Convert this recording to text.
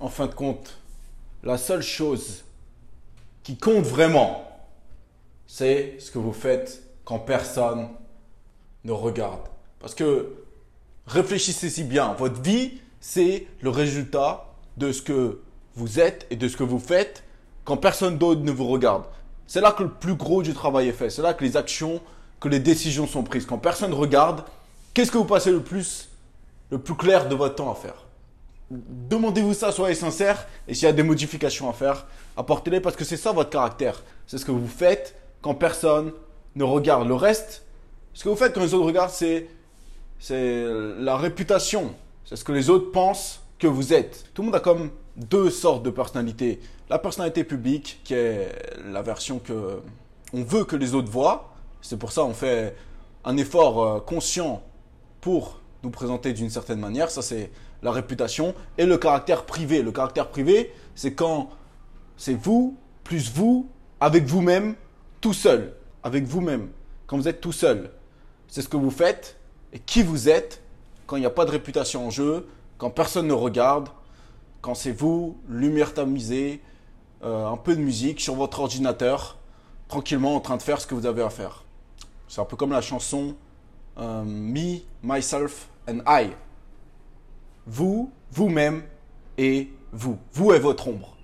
en fin de compte, la seule chose qui compte vraiment, c'est ce que vous faites quand personne ne regarde. Parce que réfléchissez-y bien, votre vie, c'est le résultat de ce que vous êtes et de ce que vous faites quand personne d'autre ne vous regarde. C'est là que le plus gros du travail est fait. C'est là que les actions, que les décisions sont prises. Quand personne ne regarde, qu'est-ce que vous passez le plus, le plus clair de votre temps à faire? Demandez-vous ça, soyez sincère. Et s'il y a des modifications à faire, apportez-les parce que c'est ça votre caractère. C'est ce que vous faites quand personne ne regarde. Le reste, ce que vous faites quand les autres regardent, c'est, c'est la réputation. C'est ce que les autres pensent que vous êtes. Tout le monde a comme deux sortes de personnalités. La personnalité publique, qui est la version que on veut que les autres voient. C'est pour ça qu'on fait un effort euh, conscient pour nous présenter d'une certaine manière. Ça, c'est la réputation. Et le caractère privé. Le caractère privé, c'est quand c'est vous, plus vous, avec vous-même, tout seul. Avec vous-même. Quand vous êtes tout seul. C'est ce que vous faites et qui vous êtes quand il n'y a pas de réputation en jeu, quand personne ne regarde, quand c'est vous, lumière tamisée, euh, un peu de musique sur votre ordinateur, tranquillement en train de faire ce que vous avez à faire. C'est un peu comme la chanson euh, Me, Myself and I. Vous, vous-même et vous. Vous est votre ombre.